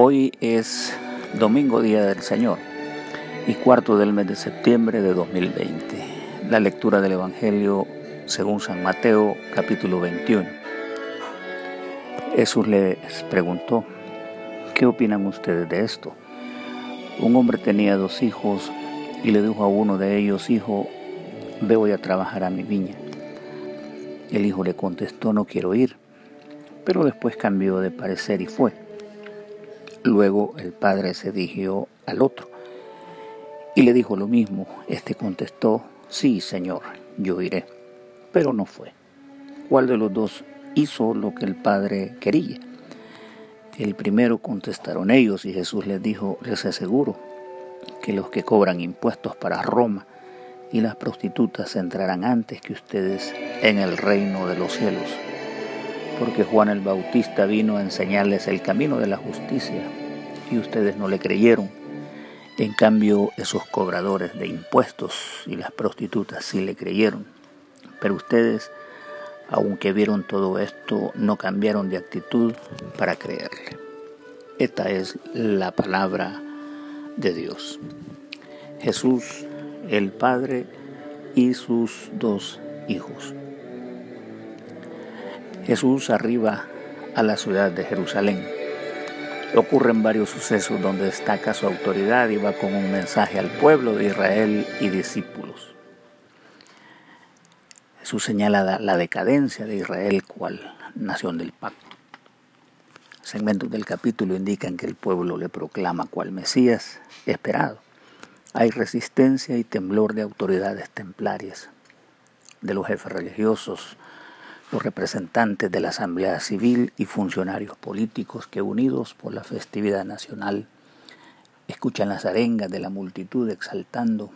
Hoy es domingo día del Señor y cuarto del mes de septiembre de 2020. La lectura del Evangelio según San Mateo capítulo 21. Jesús les preguntó, ¿qué opinan ustedes de esto? Un hombre tenía dos hijos y le dijo a uno de ellos, hijo, ve voy a trabajar a mi viña. El hijo le contestó, no quiero ir, pero después cambió de parecer y fue. Luego el padre se dirigió al otro y le dijo lo mismo. Este contestó, sí, señor, yo iré. Pero no fue. ¿Cuál de los dos hizo lo que el padre quería? El primero contestaron ellos y Jesús les dijo, les aseguro que los que cobran impuestos para Roma y las prostitutas entrarán antes que ustedes en el reino de los cielos porque Juan el Bautista vino a enseñarles el camino de la justicia y ustedes no le creyeron. En cambio, esos cobradores de impuestos y las prostitutas sí le creyeron. Pero ustedes, aunque vieron todo esto, no cambiaron de actitud para creerle. Esta es la palabra de Dios. Jesús, el Padre y sus dos hijos. Jesús arriba a la ciudad de Jerusalén. Ocurren varios sucesos donde destaca su autoridad y va con un mensaje al pueblo de Israel y discípulos. Jesús señala la decadencia de Israel cual nación del pacto. Segmentos del capítulo indican que el pueblo le proclama cual Mesías esperado. Hay resistencia y temblor de autoridades templarias, de los jefes religiosos, los representantes de la Asamblea Civil y funcionarios políticos que unidos por la festividad nacional escuchan las arengas de la multitud exaltando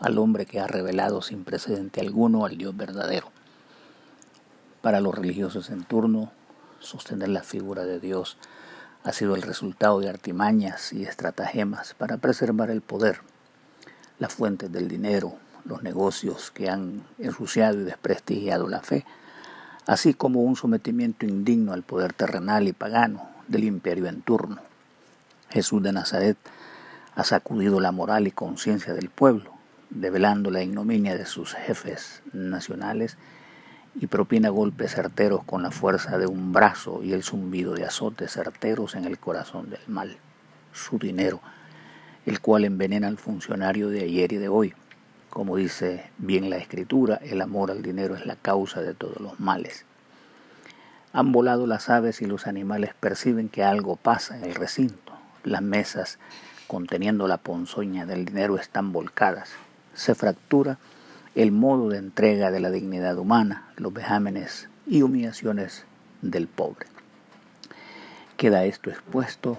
al hombre que ha revelado sin precedente alguno al Dios verdadero. Para los religiosos en turno, sostener la figura de Dios ha sido el resultado de artimañas y estratagemas para preservar el poder, las fuentes del dinero, los negocios que han ensuciado y desprestigiado la fe, así como un sometimiento indigno al poder terrenal y pagano del imperio en turno. Jesús de Nazaret ha sacudido la moral y conciencia del pueblo, develando la ignominia de sus jefes nacionales y propina golpes certeros con la fuerza de un brazo y el zumbido de azotes certeros en el corazón del mal, su dinero, el cual envenena al funcionario de ayer y de hoy, como dice bien la escritura, el amor al dinero es la causa de todos los males. Han volado las aves y los animales perciben que algo pasa en el recinto. Las mesas conteniendo la ponzoña del dinero están volcadas. Se fractura el modo de entrega de la dignidad humana, los vejámenes y humillaciones del pobre. Queda esto expuesto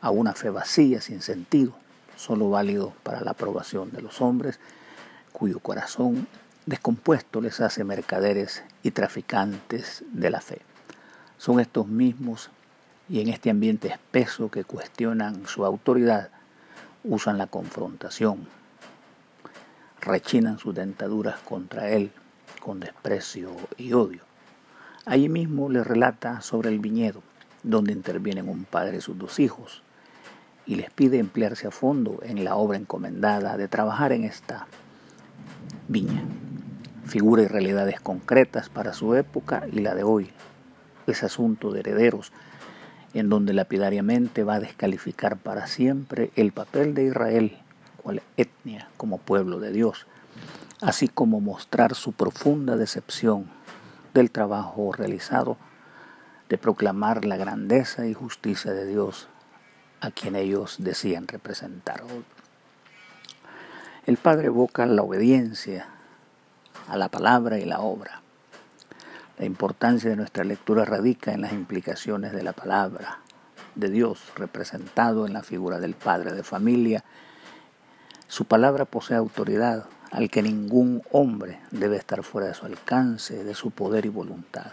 a una fe vacía, sin sentido, solo válido para la aprobación de los hombres cuyo corazón descompuesto les hace mercaderes y traficantes de la fe. Son estos mismos y en este ambiente espeso que cuestionan su autoridad, usan la confrontación, rechinan sus dentaduras contra él con desprecio y odio. Allí mismo le relata sobre el viñedo, donde intervienen un padre y sus dos hijos, y les pide emplearse a fondo en la obra encomendada de trabajar en esta Viña. Figura y realidades concretas para su época y la de hoy. Ese asunto de herederos en donde lapidariamente va a descalificar para siempre el papel de Israel, cual etnia como pueblo de Dios, así como mostrar su profunda decepción del trabajo realizado de proclamar la grandeza y justicia de Dios a quien ellos decían representar. El Padre evoca la obediencia a la palabra y la obra. La importancia de nuestra lectura radica en las implicaciones de la palabra de Dios representado en la figura del Padre de familia. Su palabra posee autoridad al que ningún hombre debe estar fuera de su alcance, de su poder y voluntad.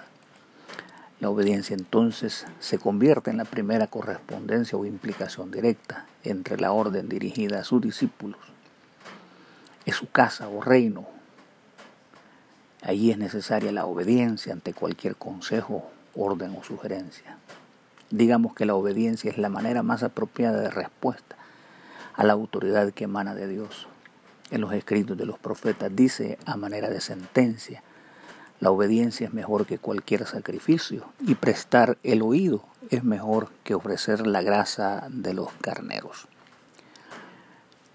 La obediencia entonces se convierte en la primera correspondencia o implicación directa entre la orden dirigida a sus discípulos es su casa o reino. Allí es necesaria la obediencia ante cualquier consejo, orden o sugerencia. digamos que la obediencia es la manera más apropiada de respuesta a la autoridad que emana de Dios. En los escritos de los profetas dice a manera de sentencia, la obediencia es mejor que cualquier sacrificio y prestar el oído es mejor que ofrecer la grasa de los carneros.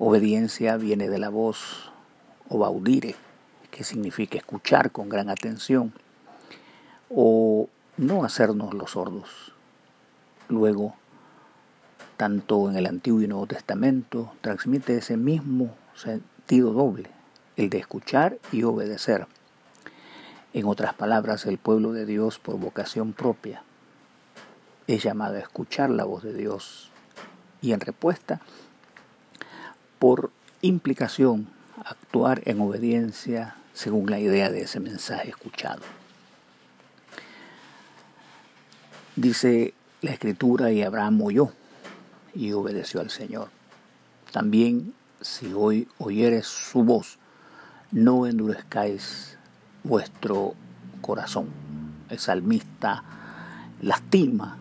Obediencia viene de la voz o baudire, que significa escuchar con gran atención o no hacernos los sordos. Luego, tanto en el Antiguo y Nuevo Testamento, transmite ese mismo sentido doble, el de escuchar y obedecer. En otras palabras, el pueblo de Dios por vocación propia es llamado a escuchar la voz de Dios y en respuesta, por implicación, actuar en obediencia según la idea de ese mensaje escuchado. Dice la escritura y Abraham oyó y obedeció al Señor. También si hoy oyeres su voz, no endurezcáis vuestro corazón. El salmista lastima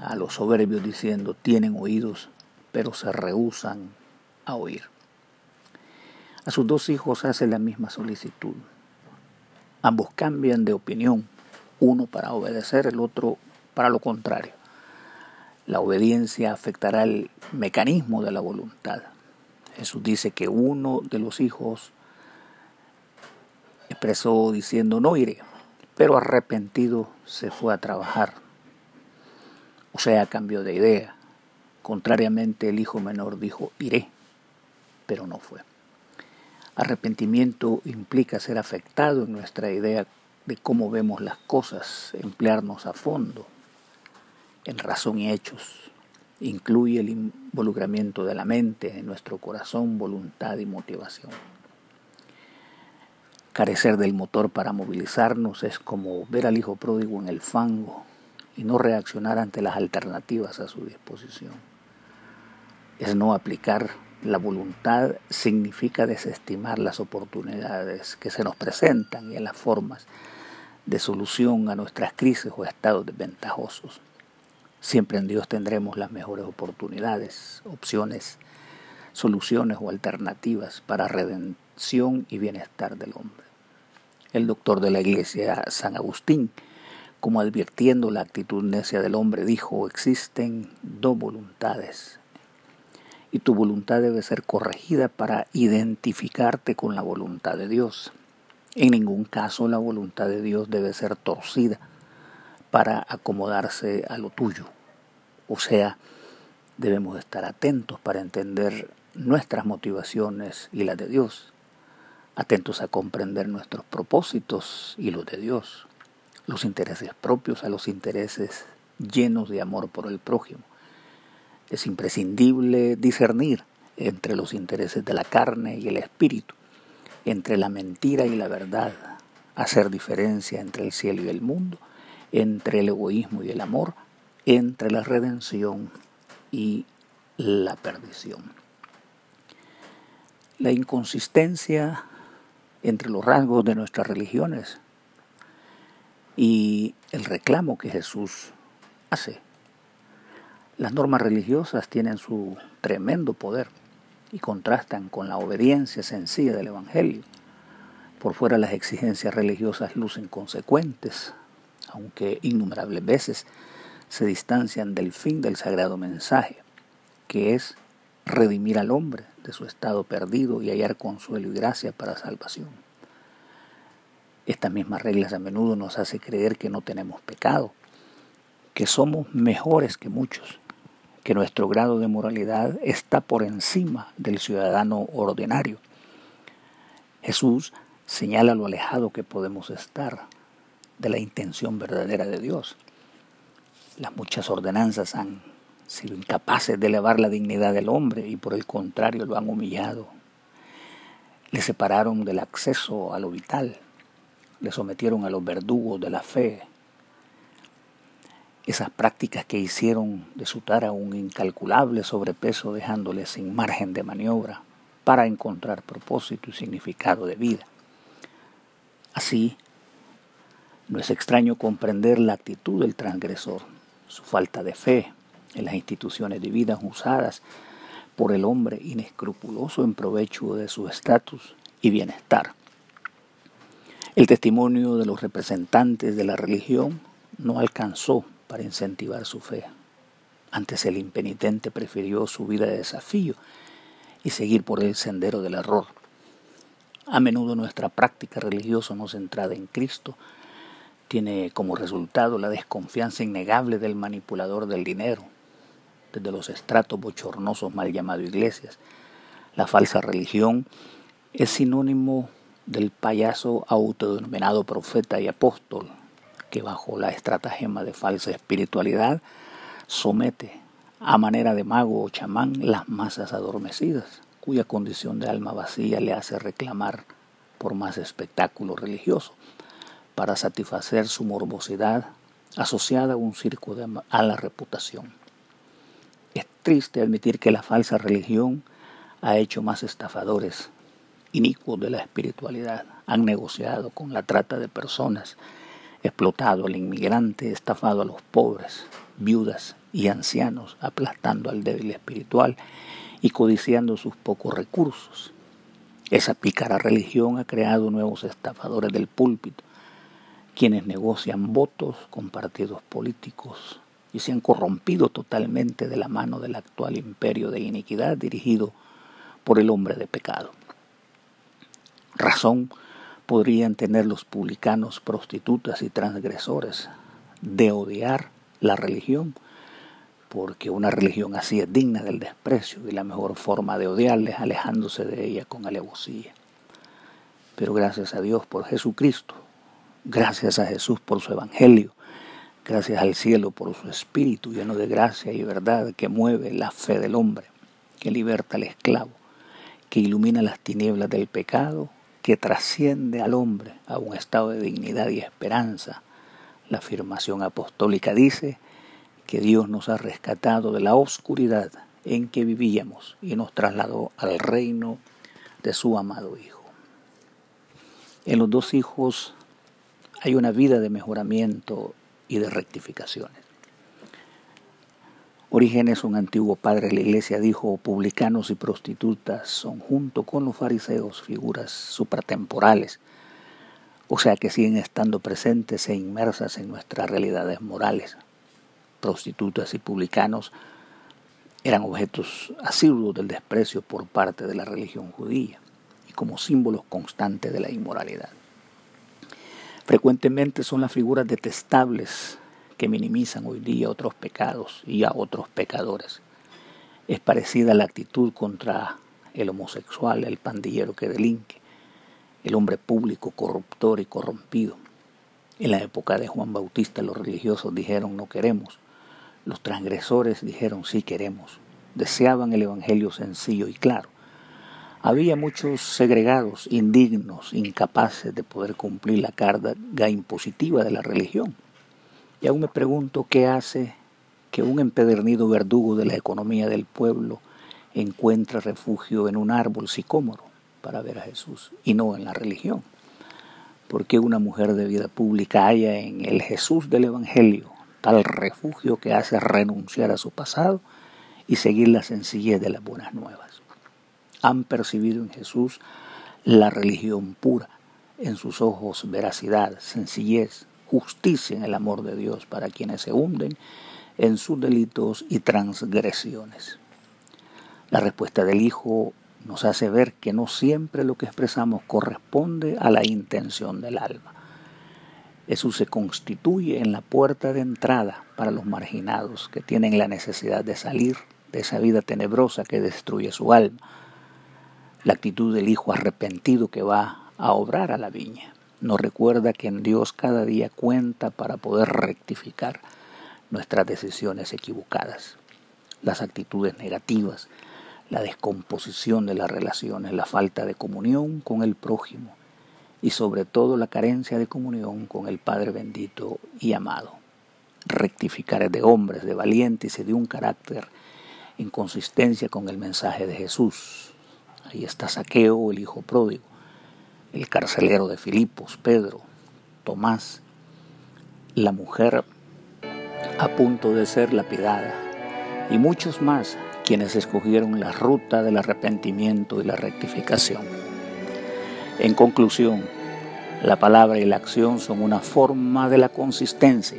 a los soberbios diciendo, tienen oídos, pero se rehusan a oír. A sus dos hijos hace la misma solicitud. Ambos cambian de opinión, uno para obedecer, el otro para lo contrario. La obediencia afectará el mecanismo de la voluntad. Jesús dice que uno de los hijos expresó diciendo no iré, pero arrepentido se fue a trabajar. O sea, cambió de idea. Contrariamente, el hijo menor dijo iré, pero no fue. Arrepentimiento implica ser afectado en nuestra idea de cómo vemos las cosas, emplearnos a fondo en razón y hechos. Incluye el involucramiento de la mente en nuestro corazón, voluntad y motivación. Carecer del motor para movilizarnos es como ver al hijo pródigo en el fango y no reaccionar ante las alternativas a su disposición. Es no aplicar la voluntad significa desestimar las oportunidades que se nos presentan y en las formas de solución a nuestras crisis o estados desventajosos. Siempre en Dios tendremos las mejores oportunidades, opciones, soluciones o alternativas para redención y bienestar del hombre el doctor de la iglesia San Agustín, como advirtiendo la actitud necia del hombre, dijo, existen dos voluntades y tu voluntad debe ser corregida para identificarte con la voluntad de Dios. En ningún caso la voluntad de Dios debe ser torcida para acomodarse a lo tuyo. O sea, debemos estar atentos para entender nuestras motivaciones y las de Dios atentos a comprender nuestros propósitos y los de Dios, los intereses propios a los intereses llenos de amor por el prójimo. Es imprescindible discernir entre los intereses de la carne y el espíritu, entre la mentira y la verdad, hacer diferencia entre el cielo y el mundo, entre el egoísmo y el amor, entre la redención y la perdición. La inconsistencia entre los rasgos de nuestras religiones y el reclamo que Jesús hace. Las normas religiosas tienen su tremendo poder y contrastan con la obediencia sencilla del Evangelio. Por fuera las exigencias religiosas lucen consecuentes, aunque innumerables veces se distancian del fin del sagrado mensaje, que es redimir al hombre de su estado perdido y hallar consuelo y gracia para salvación. Estas mismas reglas a menudo nos hace creer que no tenemos pecado, que somos mejores que muchos, que nuestro grado de moralidad está por encima del ciudadano ordinario. Jesús señala lo alejado que podemos estar de la intención verdadera de Dios. Las muchas ordenanzas han sido incapaces de elevar la dignidad del hombre y por el contrario lo han humillado. Le separaron del acceso a lo vital, le sometieron a los verdugos de la fe. Esas prácticas que hicieron de su tara un incalculable sobrepeso dejándole sin margen de maniobra para encontrar propósito y significado de vida. Así, no es extraño comprender la actitud del transgresor su falta de fe en las instituciones divinas usadas por el hombre inescrupuloso en provecho de su estatus y bienestar. El testimonio de los representantes de la religión no alcanzó para incentivar su fe. Antes el impenitente prefirió su vida de desafío y seguir por el sendero del error. A menudo nuestra práctica religiosa no centrada en Cristo tiene como resultado la desconfianza innegable del manipulador del dinero, desde los estratos bochornosos mal llamados iglesias. La falsa religión es sinónimo del payaso autodenominado profeta y apóstol, que bajo la estratagema de falsa espiritualidad somete a manera de mago o chamán las masas adormecidas, cuya condición de alma vacía le hace reclamar por más espectáculo religioso, para satisfacer su morbosidad asociada a un circo de la reputación. Es triste admitir que la falsa religión ha hecho más estafadores inicuos de la espiritualidad, han negociado con la trata de personas, explotado al inmigrante, estafado a los pobres, viudas y ancianos, aplastando al débil espiritual y codiciando sus pocos recursos. Esa pícara religión ha creado nuevos estafadores del púlpito, quienes negocian votos con partidos políticos y se han corrompido totalmente de la mano del actual imperio de iniquidad dirigido por el hombre de pecado. Razón podrían tener los publicanos, prostitutas y transgresores de odiar la religión, porque una religión así es digna del desprecio y la mejor forma de odiarles alejándose de ella con alevosía. Pero gracias a Dios por Jesucristo, gracias a Jesús por su Evangelio, gracias al cielo por su Espíritu lleno de gracia y verdad que mueve la fe del hombre, que liberta al esclavo, que ilumina las tinieblas del pecado, que trasciende al hombre a un estado de dignidad y esperanza. La afirmación apostólica dice, que Dios nos ha rescatado de la oscuridad en que vivíamos y nos trasladó al reino de su amado Hijo. En los dos hijos hay una vida de mejoramiento y de rectificaciones. Orígenes, un antiguo padre de la iglesia, dijo, publicanos y prostitutas son junto con los fariseos figuras supratemporales, o sea que siguen estando presentes e inmersas en nuestras realidades morales prostitutas y publicanos eran objetos asiduos del desprecio por parte de la religión judía y como símbolos constantes de la inmoralidad. Frecuentemente son las figuras detestables que minimizan hoy día otros pecados y a otros pecadores. Es parecida la actitud contra el homosexual, el pandillero que delinque, el hombre público corruptor y corrompido. En la época de Juan Bautista los religiosos dijeron no queremos, los transgresores dijeron sí queremos, deseaban el Evangelio sencillo y claro. Había muchos segregados, indignos, incapaces de poder cumplir la carga impositiva de la religión. Y aún me pregunto qué hace que un empedernido verdugo de la economía del pueblo encuentre refugio en un árbol sicómoro para ver a Jesús y no en la religión. Porque una mujer de vida pública haya en el Jesús del Evangelio tal refugio que hace renunciar a su pasado y seguir la sencillez de las buenas nuevas. Han percibido en Jesús la religión pura, en sus ojos veracidad, sencillez, justicia en el amor de Dios para quienes se hunden en sus delitos y transgresiones. La respuesta del Hijo nos hace ver que no siempre lo que expresamos corresponde a la intención del alma. Jesús se constituye en la puerta de entrada para los marginados que tienen la necesidad de salir de esa vida tenebrosa que destruye su alma. La actitud del Hijo arrepentido que va a obrar a la viña nos recuerda que en Dios cada día cuenta para poder rectificar nuestras decisiones equivocadas, las actitudes negativas, la descomposición de las relaciones, la falta de comunión con el prójimo, y sobre todo la carencia de comunión con el Padre bendito y amado. Rectificar de hombres, de valientes y de un carácter en consistencia con el mensaje de Jesús. Ahí está Saqueo, el hijo pródigo, el carcelero de Filipos, Pedro, Tomás, la mujer a punto de ser lapidada, y muchos más quienes escogieron la ruta del arrepentimiento y la rectificación. En conclusión, la palabra y la acción son una forma de la consistencia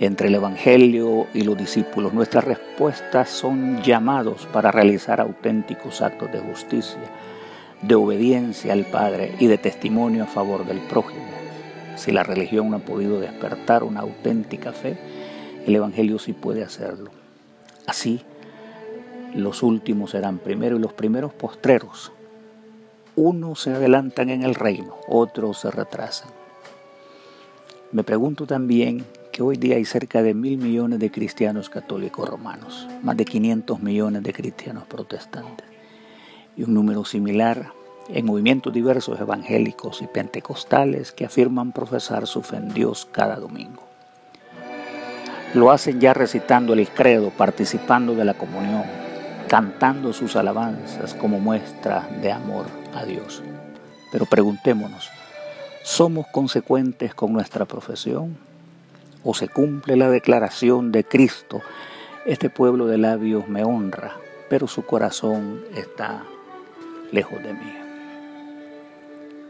entre el Evangelio y los discípulos. Nuestras respuestas son llamados para realizar auténticos actos de justicia, de obediencia al Padre y de testimonio a favor del prójimo. Si la religión no ha podido despertar una auténtica fe, el Evangelio sí puede hacerlo. Así, los últimos serán primero y los primeros postreros. Unos se adelantan en el reino, otros se retrasan. Me pregunto también que hoy día hay cerca de mil millones de cristianos católicos romanos, más de 500 millones de cristianos protestantes y un número similar en movimientos diversos evangélicos y pentecostales que afirman profesar su fe en Dios cada domingo. Lo hacen ya recitando el credo, participando de la comunión, cantando sus alabanzas como muestra de amor a Dios. Pero preguntémonos, ¿somos consecuentes con nuestra profesión? ¿O se cumple la declaración de Cristo? Este pueblo de labios me honra, pero su corazón está lejos de mí.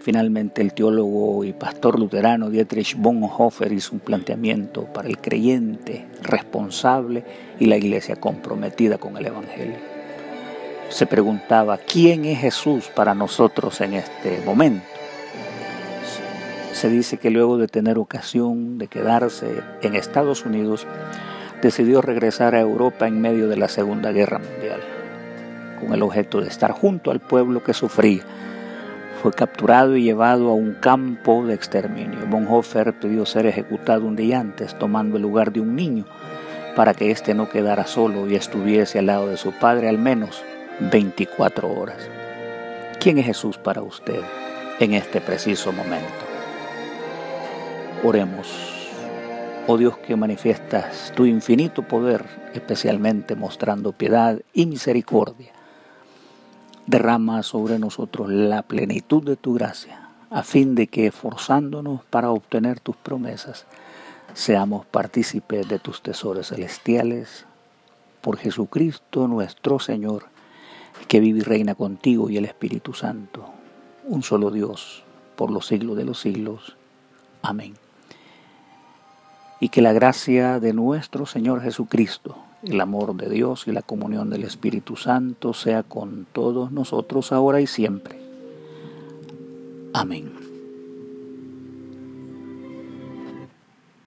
Finalmente, el teólogo y pastor luterano Dietrich Bonhoeffer hizo un planteamiento para el creyente responsable y la iglesia comprometida con el Evangelio. Se preguntaba, ¿quién es Jesús para nosotros en este momento? Se dice que luego de tener ocasión de quedarse en Estados Unidos, decidió regresar a Europa en medio de la Segunda Guerra Mundial, con el objeto de estar junto al pueblo que sufría fue capturado y llevado a un campo de exterminio. Bonhoeffer pidió ser ejecutado un día antes, tomando el lugar de un niño, para que éste no quedara solo y estuviese al lado de su padre al menos 24 horas. ¿Quién es Jesús para usted en este preciso momento? Oremos. Oh Dios que manifiestas tu infinito poder, especialmente mostrando piedad y misericordia derrama sobre nosotros la plenitud de tu gracia, a fin de que, esforzándonos para obtener tus promesas, seamos partícipes de tus tesoros celestiales, por Jesucristo nuestro Señor, que vive y reina contigo y el Espíritu Santo, un solo Dios, por los siglos de los siglos. Amén. Y que la gracia de nuestro Señor Jesucristo, el amor de Dios y la comunión del Espíritu Santo sea con todos nosotros ahora y siempre. Amén.